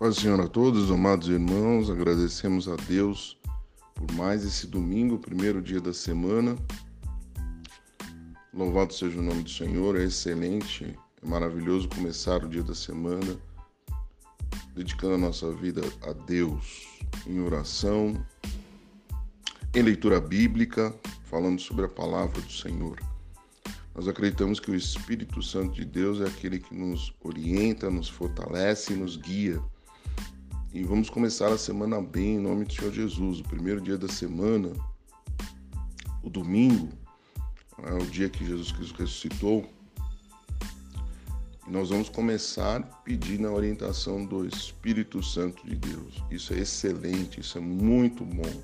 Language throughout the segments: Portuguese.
Paz Senhor a todos, amados irmãos, agradecemos a Deus por mais esse domingo, primeiro dia da semana. Louvado seja o nome do Senhor, é excelente, é maravilhoso começar o dia da semana dedicando a nossa vida a Deus em oração, em leitura bíblica, falando sobre a palavra do Senhor. Nós acreditamos que o Espírito Santo de Deus é aquele que nos orienta, nos fortalece e nos guia e vamos começar a semana bem em nome do Senhor Jesus. O primeiro dia da semana, o domingo, é o dia que Jesus Cristo ressuscitou. E nós vamos começar pedindo a orientação do Espírito Santo de Deus. Isso é excelente, isso é muito bom.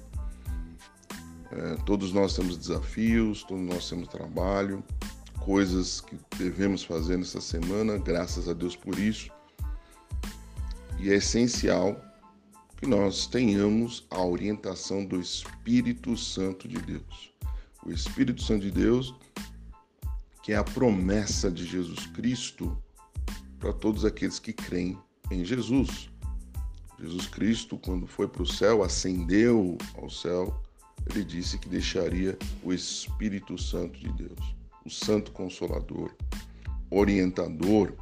É, todos nós temos desafios, todos nós temos trabalho, coisas que devemos fazer nessa semana, graças a Deus por isso. E é essencial que nós tenhamos a orientação do Espírito Santo de Deus. O Espírito Santo de Deus, que é a promessa de Jesus Cristo para todos aqueles que creem em Jesus. Jesus Cristo, quando foi para o céu, ascendeu ao céu, ele disse que deixaria o Espírito Santo de Deus, o Santo Consolador, orientador,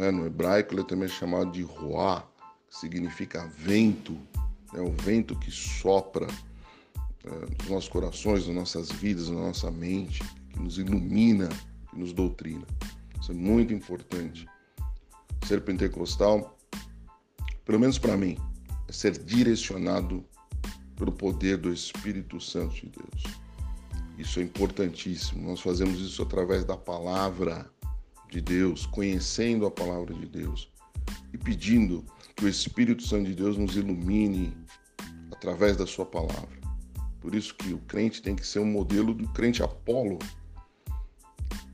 né? No hebraico ele é também chamado de Ruá, que significa vento, é o vento que sopra é, nos nossos corações, nas nossas vidas, na nossa mente, que nos ilumina, que nos doutrina. Isso é muito importante. Ser pentecostal, pelo menos para mim, é ser direcionado pelo poder do Espírito Santo de Deus. Isso é importantíssimo. Nós fazemos isso através da palavra de Deus, conhecendo a palavra de Deus e pedindo que o Espírito Santo de Deus nos ilumine através da sua palavra. Por isso que o crente tem que ser um modelo do crente Apolo,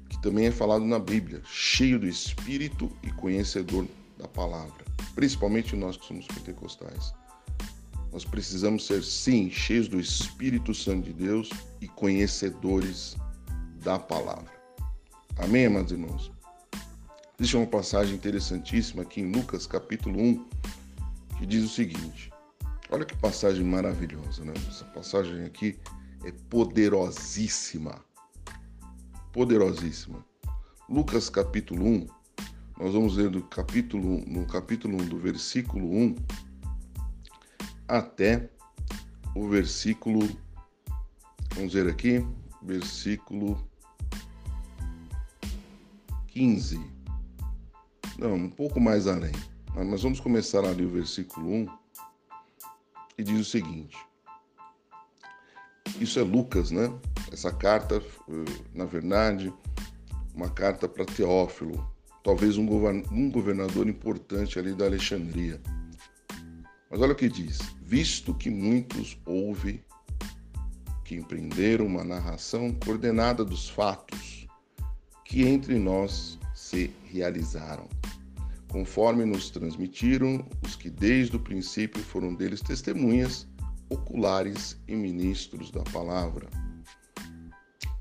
que também é falado na Bíblia, cheio do Espírito e conhecedor da palavra, principalmente nós que somos pentecostais. Nós precisamos ser, sim, cheios do Espírito Santo de Deus e conhecedores da palavra. Amém, amados irmãos? Existe uma passagem interessantíssima aqui em Lucas capítulo 1 que diz o seguinte: olha que passagem maravilhosa, né? Essa passagem aqui é poderosíssima. Poderosíssima. Lucas capítulo 1, nós vamos ler do capítulo, no capítulo 1, do versículo 1 até o versículo, vamos ver aqui, versículo 15. Não, um pouco mais além. Mas vamos começar ali o versículo 1 e diz o seguinte: Isso é Lucas, né? Essa carta, na verdade, uma carta para Teófilo, talvez um governador importante ali da Alexandria. Mas olha o que diz: Visto que muitos houve que empreenderam uma narração coordenada dos fatos que entre nós se realizaram conforme nos transmitiram os que desde o princípio foram deles testemunhas oculares e ministros da palavra.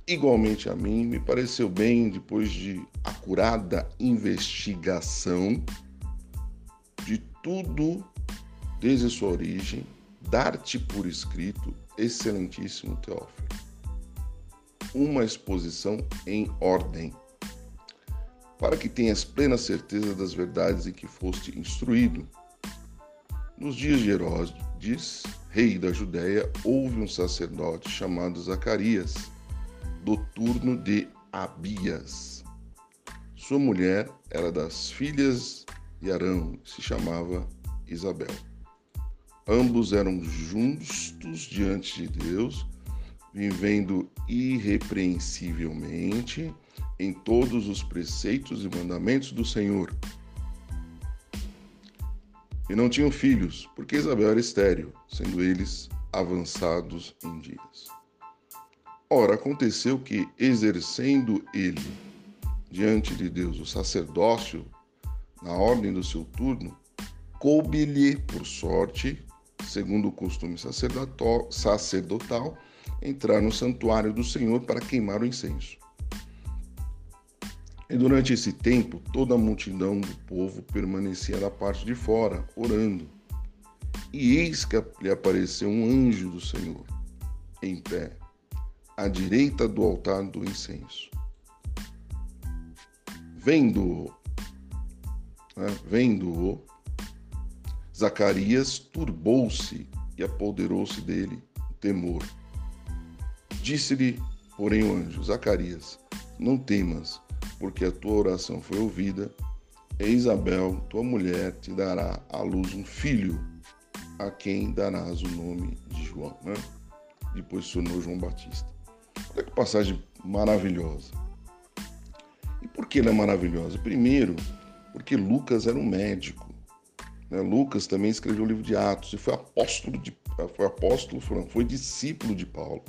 Igualmente a mim, me pareceu bem, depois de acurada investigação de tudo desde sua origem, dar-te por escrito, excelentíssimo Teófilo, uma exposição em ordem para que tenhas plena certeza das verdades em que foste instruído. Nos dias de Herodes, rei da Judéia, houve um sacerdote chamado Zacarias, do turno de Abias. Sua mulher era das filhas de Arão, se chamava Isabel. Ambos eram justos diante de Deus, vivendo irrepreensivelmente em todos os preceitos e mandamentos do Senhor. E não tinham filhos, porque Isabel era estéril, sendo eles avançados em dias. Ora, aconteceu que, exercendo ele diante de Deus o sacerdócio, na ordem do seu turno, coube-lhe, por sorte, segundo o costume sacerdotal, entrar no santuário do Senhor para queimar o incenso. E durante esse tempo, toda a multidão do povo permanecia da parte de fora, orando. E eis que lhe apareceu um anjo do Senhor, em pé, à direita do altar do incenso. Vendo-o, né, vendo-o, Zacarias turbou-se e apoderou-se dele o temor. Disse-lhe, porém, o anjo: Zacarias, não temas porque a tua oração foi ouvida, e Isabel, tua mulher, te dará à luz um filho, a quem darás o nome de João. Né? Depois se tornou João Batista. Olha que passagem maravilhosa. E por que ela é maravilhosa? Primeiro, porque Lucas era um médico. Né? Lucas também escreveu o livro de Atos e foi apóstolo, de, foi apóstolo, foi discípulo de Paulo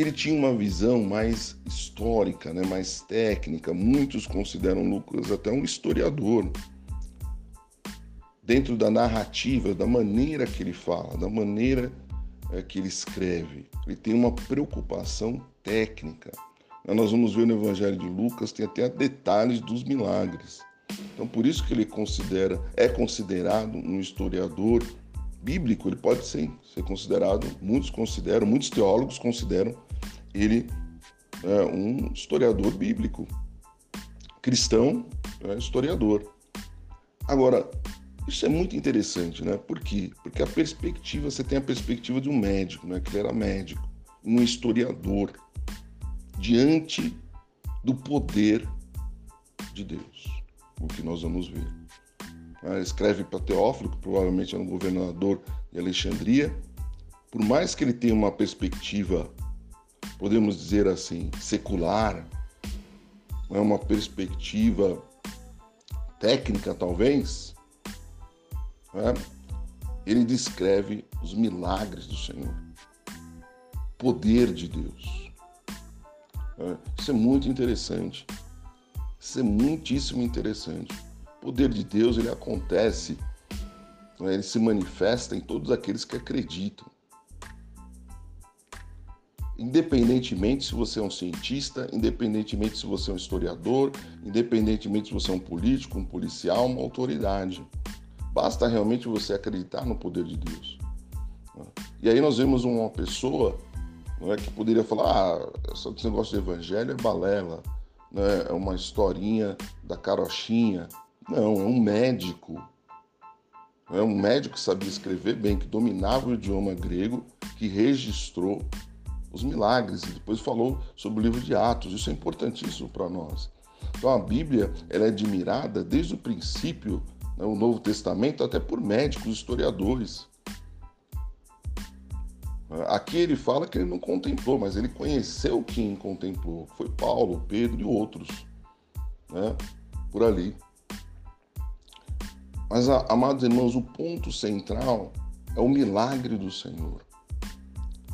ele tinha uma visão mais histórica, né, mais técnica. Muitos consideram Lucas até um historiador. Dentro da narrativa, da maneira que ele fala, da maneira é, que ele escreve, ele tem uma preocupação técnica. Nós vamos ver no Evangelho de Lucas, tem até detalhes dos milagres. Então, por isso que ele considera, é considerado um historiador bíblico, ele pode sim ser considerado, muitos consideram, muitos teólogos consideram ele é um historiador bíblico, cristão, é historiador. Agora, isso é muito interessante, né? Por quê? Porque a perspectiva, você tem a perspectiva de um médico, né? Que ele era médico, um historiador, diante do poder de Deus, o que nós vamos ver. Ele escreve para Teófilo, que provavelmente era um governador de Alexandria. Por mais que ele tenha uma perspectiva podemos dizer assim, secular, é uma perspectiva técnica, talvez, né? ele descreve os milagres do Senhor, poder de Deus. É, isso é muito interessante. Isso é muitíssimo interessante. O poder de Deus ele acontece, né? ele se manifesta em todos aqueles que acreditam independentemente se você é um cientista, independentemente se você é um historiador, independentemente se você é um político, um policial, uma autoridade. Basta realmente você acreditar no poder de Deus. E aí nós vemos uma pessoa não é, que poderia falar: ah, esse negócio de evangelho é balela, né, é uma historinha da carochinha. Não, é um médico. É um médico que sabia escrever bem, que dominava o idioma grego, que registrou os milagres e depois falou sobre o livro de Atos. Isso é importantíssimo para nós. Então a Bíblia ela é admirada desde o princípio, né, o Novo Testamento, até por médicos, historiadores. Aqui ele fala que ele não contemplou, mas ele conheceu quem contemplou. Foi Paulo, Pedro e outros, né? Por ali. Mas, amados irmãos, o ponto central é o milagre do Senhor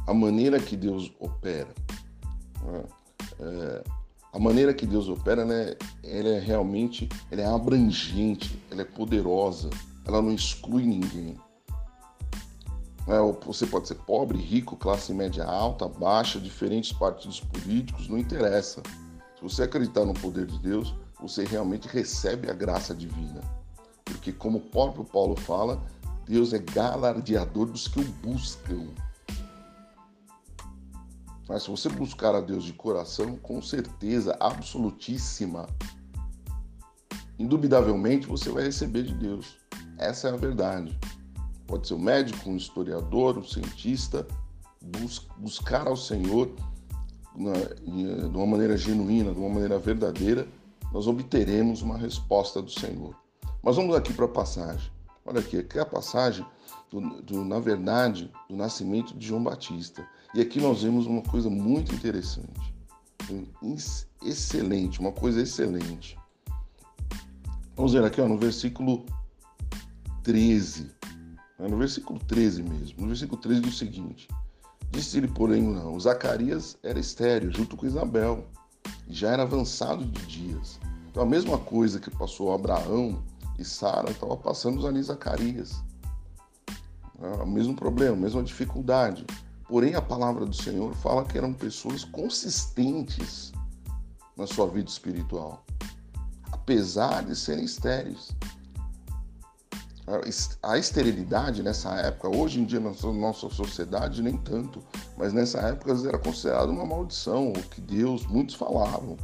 a maneira que Deus opera. Né? É, a maneira que Deus opera, né, ela é realmente ela é abrangente, ela é poderosa, ela não exclui ninguém. É, você pode ser pobre, rico, classe média alta, baixa, diferentes partidos políticos, não interessa. Se você acreditar no poder de Deus, você realmente recebe a graça divina. Porque, como o próprio Paulo fala, Deus é galardeador dos que o buscam. Mas se você buscar a Deus de coração, com certeza absolutíssima, indubitavelmente você vai receber de Deus. Essa é a verdade. Pode ser um médico, um historiador, um cientista, bus buscar ao Senhor de uma maneira genuína, de uma maneira verdadeira, nós obteremos uma resposta do Senhor. Mas vamos aqui para a passagem. Olha aqui, aqui é a passagem, do, do, na verdade, do nascimento de João Batista. E aqui nós vemos uma coisa muito interessante, excelente, uma coisa excelente. Vamos ver aqui ó, no versículo 13, né, no versículo 13 mesmo, no versículo 13 diz o seguinte: Disse-lhe, porém, não, Zacarias era estéreo junto com Isabel, e já era avançado de dias. Então a mesma coisa que passou Abraão e Sara estava passando ali Zacarias. É o mesmo problema, a mesma dificuldade. Porém, a palavra do Senhor fala que eram pessoas consistentes na sua vida espiritual, apesar de serem estéreis. A esterilidade nessa época, hoje em dia na nossa sociedade nem tanto, mas nessa época era considerado uma maldição, o que Deus, muitos falavam.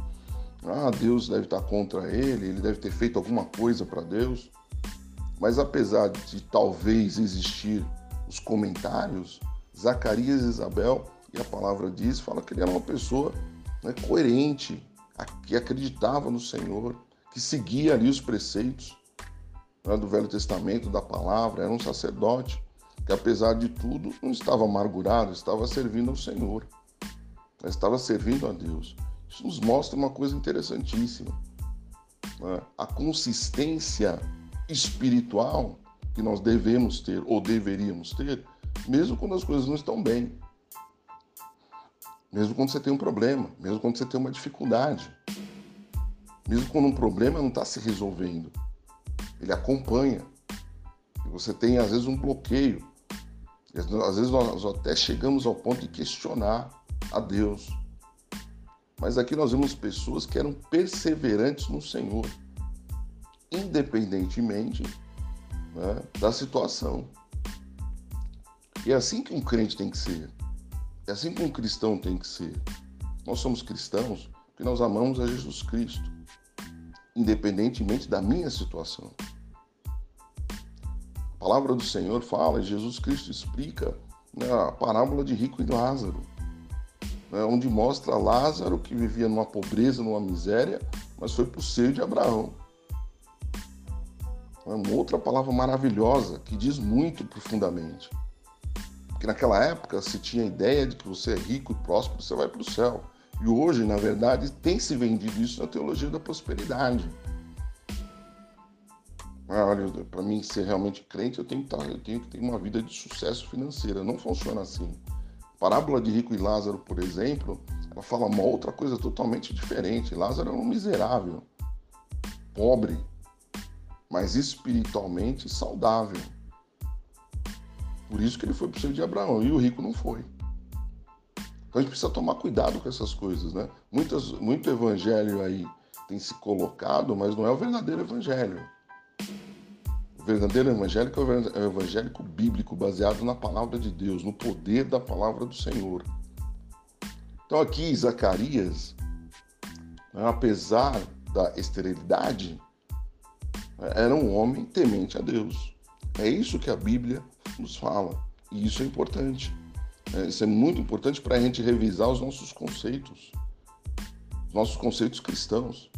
Ah, Deus deve estar contra ele, ele deve ter feito alguma coisa para Deus. Mas apesar de talvez existir os comentários, Zacarias e Isabel, e a palavra diz, fala que ele era uma pessoa né, coerente, que acreditava no Senhor, que seguia ali os preceitos né, do Velho Testamento, da palavra, era um sacerdote que, apesar de tudo, não estava amargurado, estava servindo ao Senhor, estava servindo a Deus. Isso nos mostra uma coisa interessantíssima. Né? A consistência espiritual que nós devemos ter ou deveríamos ter, mesmo quando as coisas não estão bem. Mesmo quando você tem um problema, mesmo quando você tem uma dificuldade. Mesmo quando um problema não está se resolvendo. Ele acompanha. E você tem, às vezes, um bloqueio. Às vezes nós até chegamos ao ponto de questionar a Deus. Mas aqui nós vemos pessoas que eram perseverantes no Senhor, independentemente né, da situação. E é assim que um crente tem que ser. É assim que um cristão tem que ser. Nós somos cristãos porque nós amamos a Jesus Cristo, independentemente da minha situação. A palavra do Senhor fala, Jesus Cristo explica né, a parábola de rico e Lázaro né, onde mostra Lázaro que vivia numa pobreza, numa miséria, mas foi para o seio de Abraão. É uma outra palavra maravilhosa que diz muito profundamente. Porque naquela época se tinha a ideia de que você é rico e próspero, você vai para o céu. E hoje, na verdade, tem se vendido isso na teologia da prosperidade. Ah, olha, para mim ser realmente crente, eu tenho, que estar, tá, eu tenho que ter uma vida de sucesso financeiro. Não funciona assim parábola de Rico e Lázaro, por exemplo, ela fala uma outra coisa totalmente diferente. Lázaro era um miserável, pobre, mas espiritualmente saudável. Por isso que ele foi para o seio de Abraão e o rico não foi. Então a gente precisa tomar cuidado com essas coisas, né? Muitas, muito evangelho aí tem se colocado, mas não é o verdadeiro evangelho verdadeiro evangélico é o evangélico bíblico, baseado na palavra de Deus, no poder da palavra do Senhor. Então, aqui, Zacarias, né, apesar da esterilidade, era um homem temente a Deus. É isso que a Bíblia nos fala. E isso é importante. É, isso é muito importante para a gente revisar os nossos conceitos, os nossos conceitos cristãos.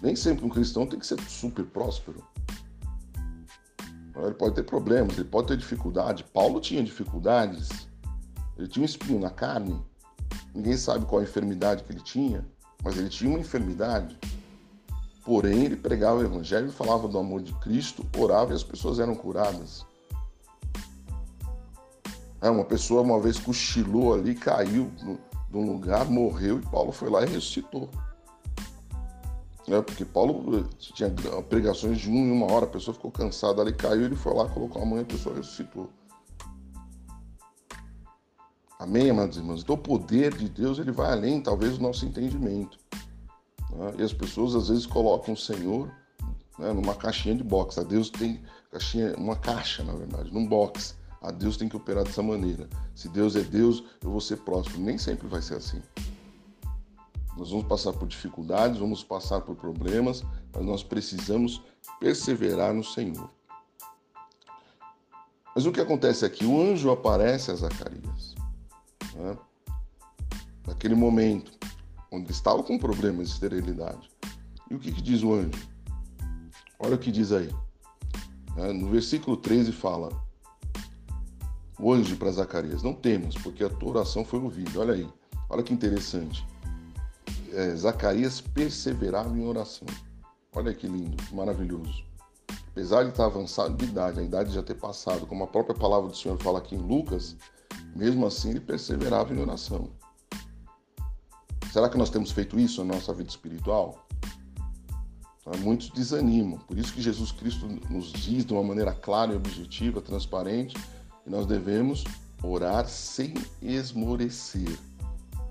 Nem sempre um cristão tem que ser super próspero. Ele pode ter problemas, ele pode ter dificuldade. Paulo tinha dificuldades. Ele tinha um espinho na carne. Ninguém sabe qual a enfermidade que ele tinha, mas ele tinha uma enfermidade. Porém, ele pregava o evangelho, falava do amor de Cristo, orava e as pessoas eram curadas. É, uma pessoa uma vez cochilou ali, caiu num lugar, morreu e Paulo foi lá e ressuscitou né? Porque Paulo eh, tinha pregações de um em uma hora, a pessoa ficou cansada ali, caiu, ele foi lá, colocou a mão e a pessoa ressuscitou. Amém, amados irmãos? Então o poder de Deus ele vai além, talvez, do nosso entendimento. Né? E as pessoas às vezes colocam o Senhor né, numa caixinha de boxe. A Deus tem caixinha, uma caixa, na verdade, num box. A Deus tem que operar dessa maneira. Se Deus é Deus, eu vou ser próspero. Nem sempre vai ser assim. Nós vamos passar por dificuldades, vamos passar por problemas, mas nós precisamos perseverar no Senhor. Mas o que acontece aqui? O anjo aparece a Zacarias. Né? Naquele momento, onde estava com problemas de esterilidade. E o que, que diz o anjo? Olha o que diz aí. Né? No versículo 13 fala: O anjo para Zacarias: Não temos, porque a tua oração foi ouvida. Olha aí. Olha que interessante é, Zacarias perseverava em oração. Olha que lindo, maravilhoso. Apesar de estar avançado de idade, a idade já ter passado, como a própria palavra do Senhor fala aqui em Lucas, mesmo assim ele perseverava em oração. Será que nós temos feito isso na nossa vida espiritual? Então, muitos desanimam. Por isso que Jesus Cristo nos diz de uma maneira clara e objetiva, transparente, que nós devemos orar sem esmorecer.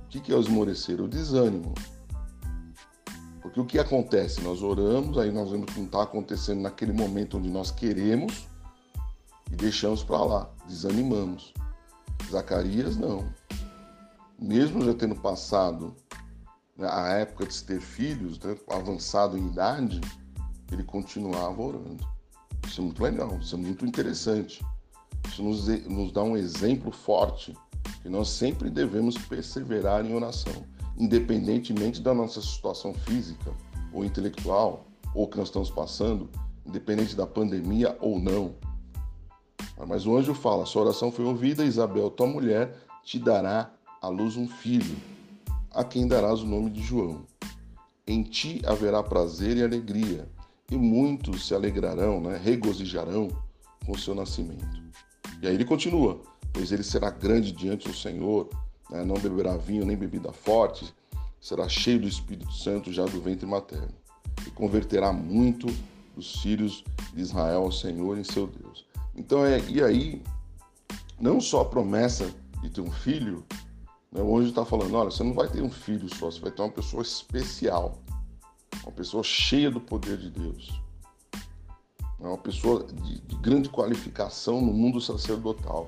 O que é o esmorecer? O desânimo. Porque o que acontece? Nós oramos, aí nós vemos que não está acontecendo naquele momento onde nós queremos e deixamos para lá, desanimamos. Zacarias não. Mesmo já tendo passado né, a época de se ter filhos, né, avançado em idade, ele continuava orando. Isso é muito legal, isso é muito interessante. Isso nos, nos dá um exemplo forte que nós sempre devemos perseverar em oração, independentemente da nossa situação física ou intelectual, ou que nós estamos passando, independente da pandemia ou não. Mas o anjo fala: sua oração foi ouvida, Isabel, tua mulher, te dará à luz um filho, a quem darás o nome de João. Em ti haverá prazer e alegria, e muitos se alegrarão, né, regozijarão com o seu nascimento. E aí ele continua: pois ele será grande diante do Senhor, né, não beberá vinho nem bebida forte, será cheio do Espírito Santo já do ventre materno, e converterá muito os filhos de Israel ao Senhor em seu Deus. Então, é, e aí, não só a promessa de ter um filho, né, o anjo está falando: olha, você não vai ter um filho só, você vai ter uma pessoa especial, uma pessoa cheia do poder de Deus, né, uma pessoa de, de grande qualificação no mundo sacerdotal,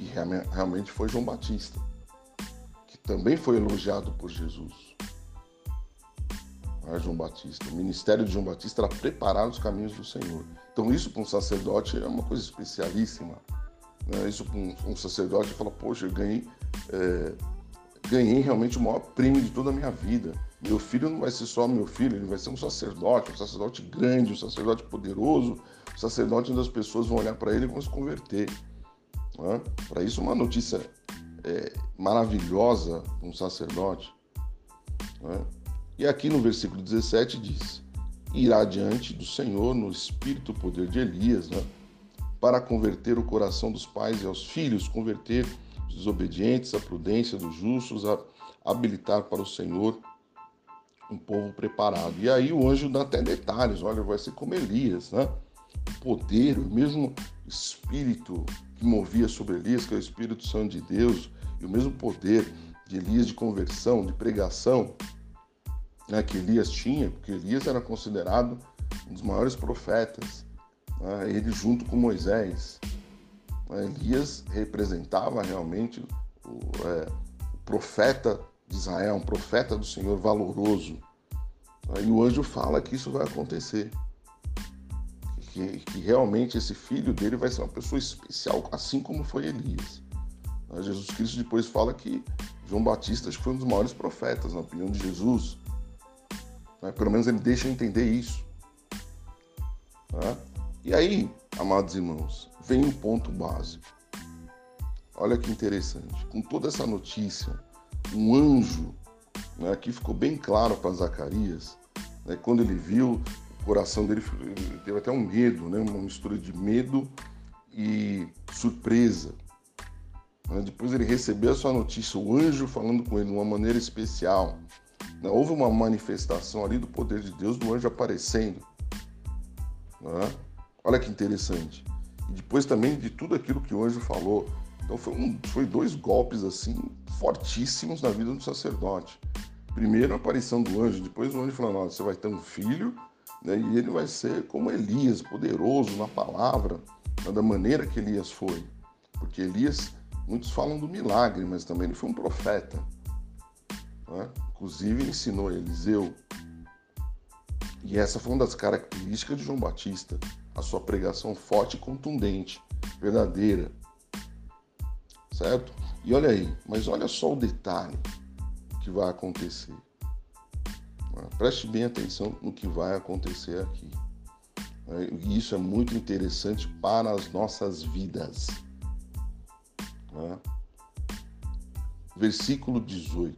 que realmente foi João Batista, que também foi elogiado por Jesus. Né, João Batista. O ministério de João Batista era preparar os caminhos do Senhor. Então, isso para um sacerdote é uma coisa especialíssima. Né? Isso para um, um, sacerdote fala: Poxa, eu ganhei, é, ganhei realmente o maior prêmio de toda a minha vida. Meu filho não vai ser só meu filho, ele vai ser um sacerdote, um sacerdote grande, um sacerdote poderoso, um sacerdote onde as pessoas vão olhar para ele e vão se converter. Né? Para isso, uma notícia é, maravilhosa um sacerdote. Né? E aqui no versículo 17 diz: Irá diante do Senhor no espírito poder de Elias, né? para converter o coração dos pais e aos filhos, converter os desobedientes à prudência dos justos, a habilitar para o Senhor um povo preparado. E aí o anjo dá até detalhes, olha, vai ser como Elias, né? O poder, o mesmo espírito que movia sobre Elias, que é o Espírito Santo de Deus, e o mesmo poder de Elias de conversão, de pregação, né, que Elias tinha, porque Elias era considerado um dos maiores profetas, né, ele junto com Moisés. Né, Elias representava realmente o, é, o profeta de Israel, um profeta do Senhor valoroso. Né, e o anjo fala que isso vai acontecer. Que, que, realmente esse filho dele vai ser uma pessoa especial, assim como foi Elias. Né, Jesus Cristo depois fala que João Batista acho que foi um dos maiores profetas, na opinião de Jesus. Né, pelo menos ele deixa entender isso. E aí, amados irmãos, vem um ponto básico. Olha que interessante. Com toda essa notícia, um anjo, né, aqui ficou bem claro para Zacarias, né, quando ele viu, o coração dele teve até um medo, né, uma mistura de medo e surpresa. Né, depois ele recebeu a sua notícia, o anjo falando com ele de uma maneira especial. Né, houve uma manifestação ali do poder de Deus, do anjo aparecendo. Né? Olha que interessante. E depois também de tudo aquilo que o anjo falou. Então foi, um, foi dois golpes assim fortíssimos na vida do sacerdote. Primeiro a aparição do anjo, depois o anjo falando, você vai ter um filho, né, e ele vai ser como Elias, poderoso na palavra, né, da maneira que Elias foi. Porque Elias, muitos falam do milagre, mas também ele foi um profeta. Né? Inclusive ensinou Eliseu. E essa foi uma das características de João Batista a sua pregação forte e contundente, verdadeira. Certo? E olha aí, mas olha só o detalhe que vai acontecer. Preste bem atenção no que vai acontecer aqui. E isso é muito interessante para as nossas vidas. Versículo 18.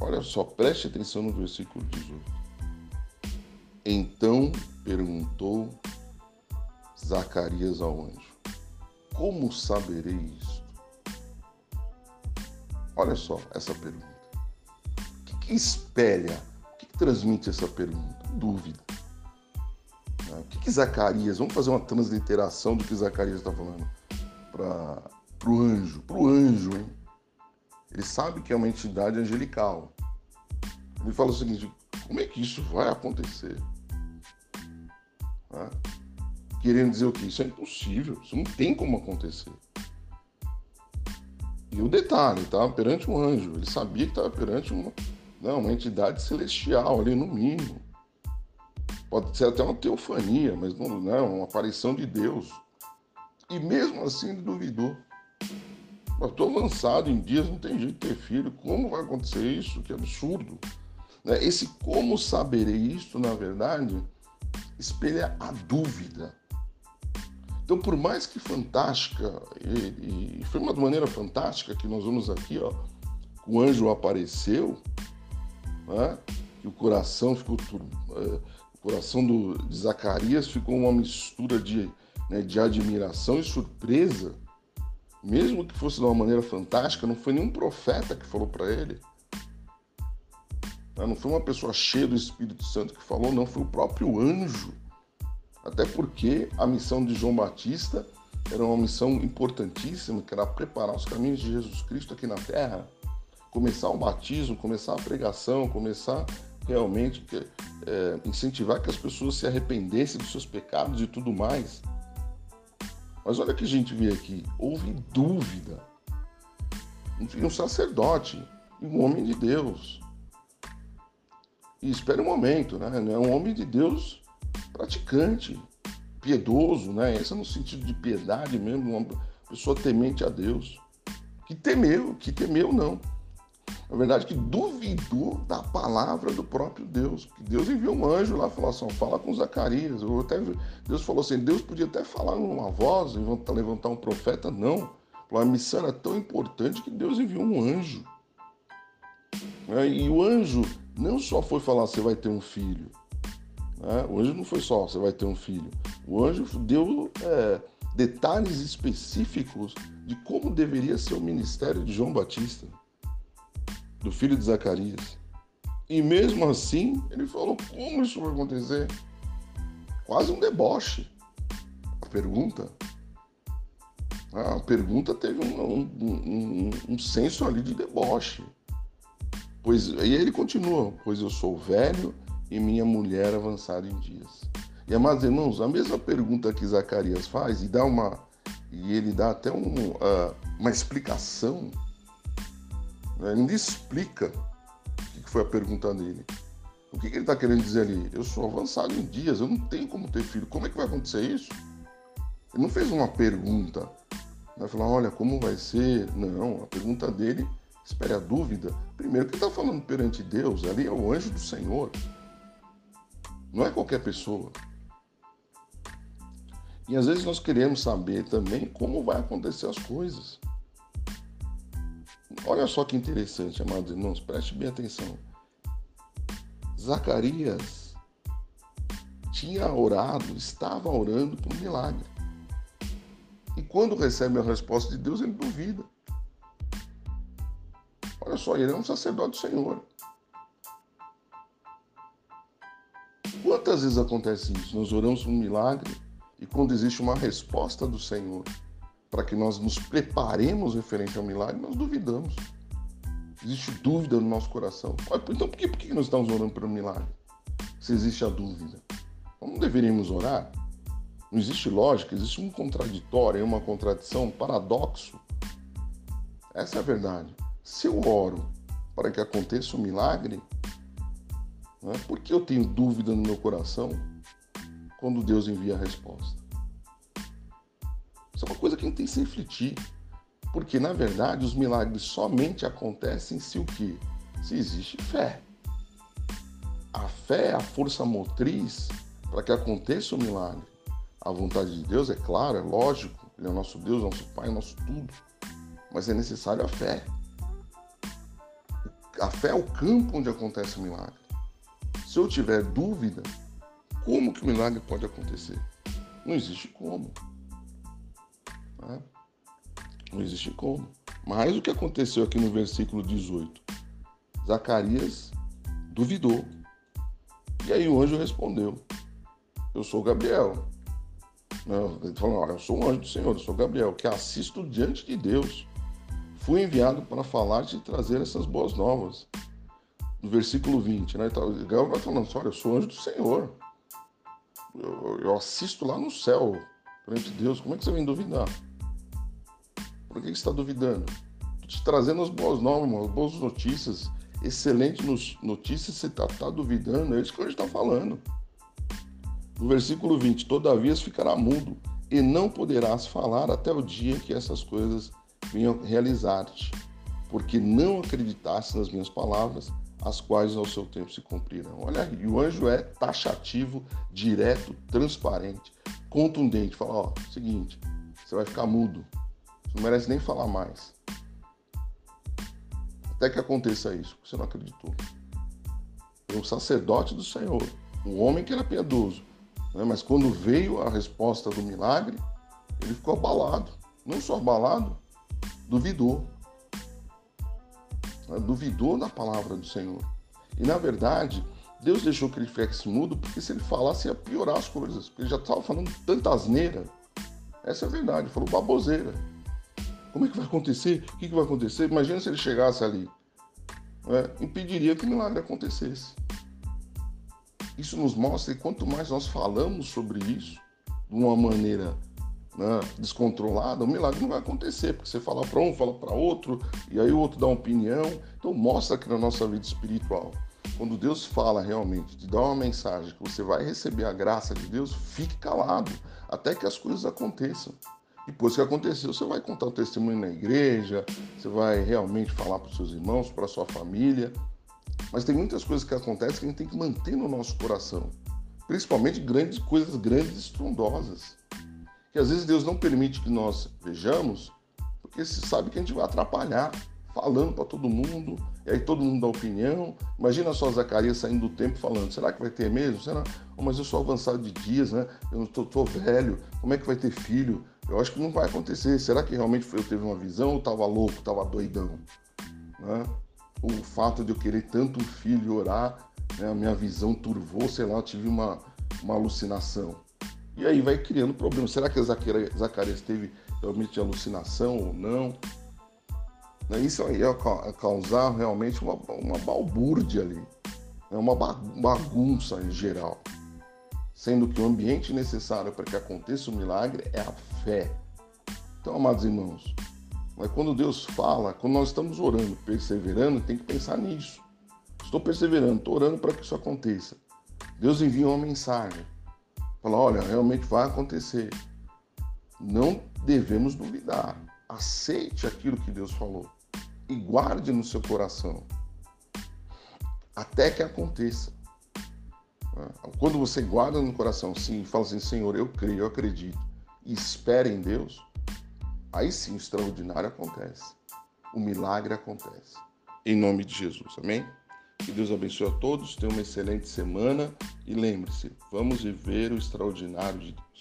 Olha só, preste atenção no versículo 18. Então perguntou Zacarias ao anjo: Como saberei isto? Olha só essa pergunta. O que, que espelha, que, transmite essa pergunta? Dúvida. Né? O que, que Zacarias, vamos fazer uma transliteração do que Zacarias está falando para o anjo, para o anjo, hein? Ele sabe que é uma entidade angelical. Ele fala o seguinte: como é que isso vai acontecer? Ah, querendo dizer o que? Isso é impossível, isso não tem como acontecer. E o detalhe, estava perante um anjo, ele sabia que estava perante uma, não, uma entidade celestial ali no mínimo. Pode ser até uma teofania, mas não, não uma aparição de Deus. E mesmo assim ele duvidou. Eu estou avançado em dias, não tem jeito de ter filho. Como vai acontecer isso? Que absurdo. Né? Esse como saberei isso, na verdade, espelha a dúvida. Então, por mais que fantástica, e, e foi uma maneira fantástica que nós vamos aqui, ó, o anjo apareceu, né? e o coração ficou é, o coração do, de Zacarias ficou uma mistura de, né, de admiração e surpresa, mesmo que fosse de uma maneira fantástica, não foi nenhum profeta que falou para ele. Né? Não foi uma pessoa cheia do Espírito Santo que falou, não, foi o próprio anjo. Até porque a missão de João Batista era uma missão importantíssima, que era preparar os caminhos de Jesus Cristo aqui na terra começar o batismo, começar a pregação, começar realmente é, incentivar que as pessoas se arrependessem dos seus pecados e tudo mais. Mas olha que a gente vê aqui, houve dúvida. Um sacerdote, um homem de Deus. E espere um momento, né? É um homem de Deus praticante, piedoso, né? Esse é no sentido de piedade mesmo, uma pessoa temente a Deus. Que temeu, que temeu não na verdade, que duvidou da palavra do próprio Deus. Que Deus enviou um anjo lá e falou assim: fala com Zacarias. Até, Deus falou assim: Deus podia até falar numa voz, levantar um profeta. Não. A missão era tão importante que Deus enviou um anjo. É, e o anjo não só foi falar: você vai ter um filho. O anjo não foi só: você vai ter um filho. O anjo deu é, detalhes específicos de como deveria ser o ministério de João Batista do filho de Zacarias. E mesmo assim, ele falou: como isso vai acontecer? Quase um deboche. A pergunta. A pergunta teve um, um, um, um senso ali de deboche. Pois, e ele continua: Pois eu sou velho e minha mulher avançada em dias. E amados irmãos, a mesma pergunta que Zacarias faz, e dá uma. E ele dá até um, uh, uma explicação ainda explica o que foi a pergunta dele. O que ele está querendo dizer ali? Eu sou avançado em dias, eu não tenho como ter filho. Como é que vai acontecer isso? Ele não fez uma pergunta. Vai falar, olha, como vai ser? Não, a pergunta dele, espere a dúvida. Primeiro que está falando perante Deus, ali é o anjo do Senhor. Não é qualquer pessoa. E às vezes nós queremos saber também como vai acontecer as coisas. Olha só que interessante, amados irmãos, preste bem atenção. Zacarias tinha orado, estava orando por um milagre. E quando recebe a resposta de Deus, ele duvida. Olha só, ele é um sacerdote do Senhor. Quantas vezes acontece isso? Nós oramos por um milagre e quando existe uma resposta do Senhor, para que nós nos preparemos referente ao milagre, nós duvidamos. Existe dúvida no nosso coração. Então por que, por que nós estamos orando pelo milagre? Se existe a dúvida. Não deveríamos orar? Não existe lógica, existe um contraditório, uma contradição, um paradoxo. Essa é a verdade. Se eu oro para que aconteça um milagre, né, por que eu tenho dúvida no meu coração quando Deus envia a resposta? Isso é uma coisa que a gente tem que se refletir. Porque, na verdade, os milagres somente acontecem se o quê? Se existe fé. A fé é a força motriz para que aconteça o milagre. A vontade de Deus, é claro, é lógico, Ele é o nosso Deus, nosso Pai, nosso tudo. Mas é necessário a fé. A fé é o campo onde acontece o milagre. Se eu tiver dúvida, como que o milagre pode acontecer? Não existe como. Não existe como. Mas o que aconteceu aqui no versículo 18? Zacarias duvidou. E aí o anjo respondeu: Eu sou Gabriel. Ele falou: Eu sou um anjo do Senhor, eu sou Gabriel, que assisto diante de Deus. Fui enviado para falar-te e trazer essas boas novas. no versículo 20, né? Gabriel vai falando olha, eu sou anjo do Senhor. Eu, eu assisto lá no céu, perante Deus. Como é que você vem duvidar? Por que está duvidando? Estou te trazendo as boas novas, as boas notícias. Excelentes notícias, você está tá duvidando. É isso que gente está falando. No versículo 20, todavia ficará mudo e não poderás falar até o dia que essas coisas venham realizar-te, porque não acreditaste nas minhas palavras, as quais ao seu tempo se cumprirão. Olha, e o anjo é taxativo, direto, transparente, contundente. Fala, ó, seguinte, você vai ficar mudo, não merece nem falar mais. Até que aconteça isso, você não acreditou. É um sacerdote do Senhor, um homem que era piedoso, né? Mas quando veio a resposta do milagre, ele ficou abalado. Não só abalado, duvidou. Né? Duvidou da palavra do Senhor. E na verdade, Deus deixou que ele ficasse mudo, porque se ele falasse ia piorar as coisas. Porque ele já estava falando tanta asneira. Essa é a verdade, ele falou baboseira. Como é que vai acontecer? O que, que vai acontecer? Imagina se ele chegasse ali. Né? Impediria que o milagre acontecesse. Isso nos mostra que quanto mais nós falamos sobre isso, de uma maneira né, descontrolada, o milagre não vai acontecer, porque você fala para um, fala para outro, e aí o outro dá uma opinião. Então mostra que na nossa vida espiritual, quando Deus fala realmente, te dá uma mensagem que você vai receber a graça de Deus, fique calado até que as coisas aconteçam. Depois que aconteceu, você vai contar o testemunho na igreja, você vai realmente falar para os seus irmãos, para a sua família. Mas tem muitas coisas que acontecem que a gente tem que manter no nosso coração. Principalmente grandes coisas grandes estrondosas. Que às vezes Deus não permite que nós vejamos, porque se sabe que a gente vai atrapalhar, falando para todo mundo, e aí todo mundo dá opinião. Imagina só Zacarias saindo do tempo falando: será que vai ter mesmo? Será? Oh, mas eu sou avançado de dias, né? Eu não estou velho, como é que vai ter filho? Eu acho que não vai acontecer. Será que realmente eu teve uma visão ou estava louco, estava doidão? Né? o fato de eu querer tanto um filho orar, né, a minha visão turvou, sei lá, eu tive uma, uma alucinação. E aí vai criando problemas. Será que Zacarias teve realmente alucinação ou não? Né, isso aí ia causar realmente uma, uma balbúrdia ali, né, uma bagunça em geral. Sendo que o ambiente necessário para que aconteça o milagre é a fé. Então, amados irmãos, mas quando Deus fala, quando nós estamos orando, perseverando, tem que pensar nisso. Estou perseverando, estou orando para que isso aconteça. Deus envia uma mensagem. Fala, olha, realmente vai acontecer. Não devemos duvidar. Aceite aquilo que Deus falou e guarde no seu coração até que aconteça. Quando você guarda no coração, sim, fala assim, Senhor, eu creio, eu acredito, e espere em Deus, aí sim o extraordinário acontece. O milagre acontece. Em nome de Jesus, amém? Que Deus abençoe a todos, tenha uma excelente semana e lembre-se, vamos viver o extraordinário de Deus.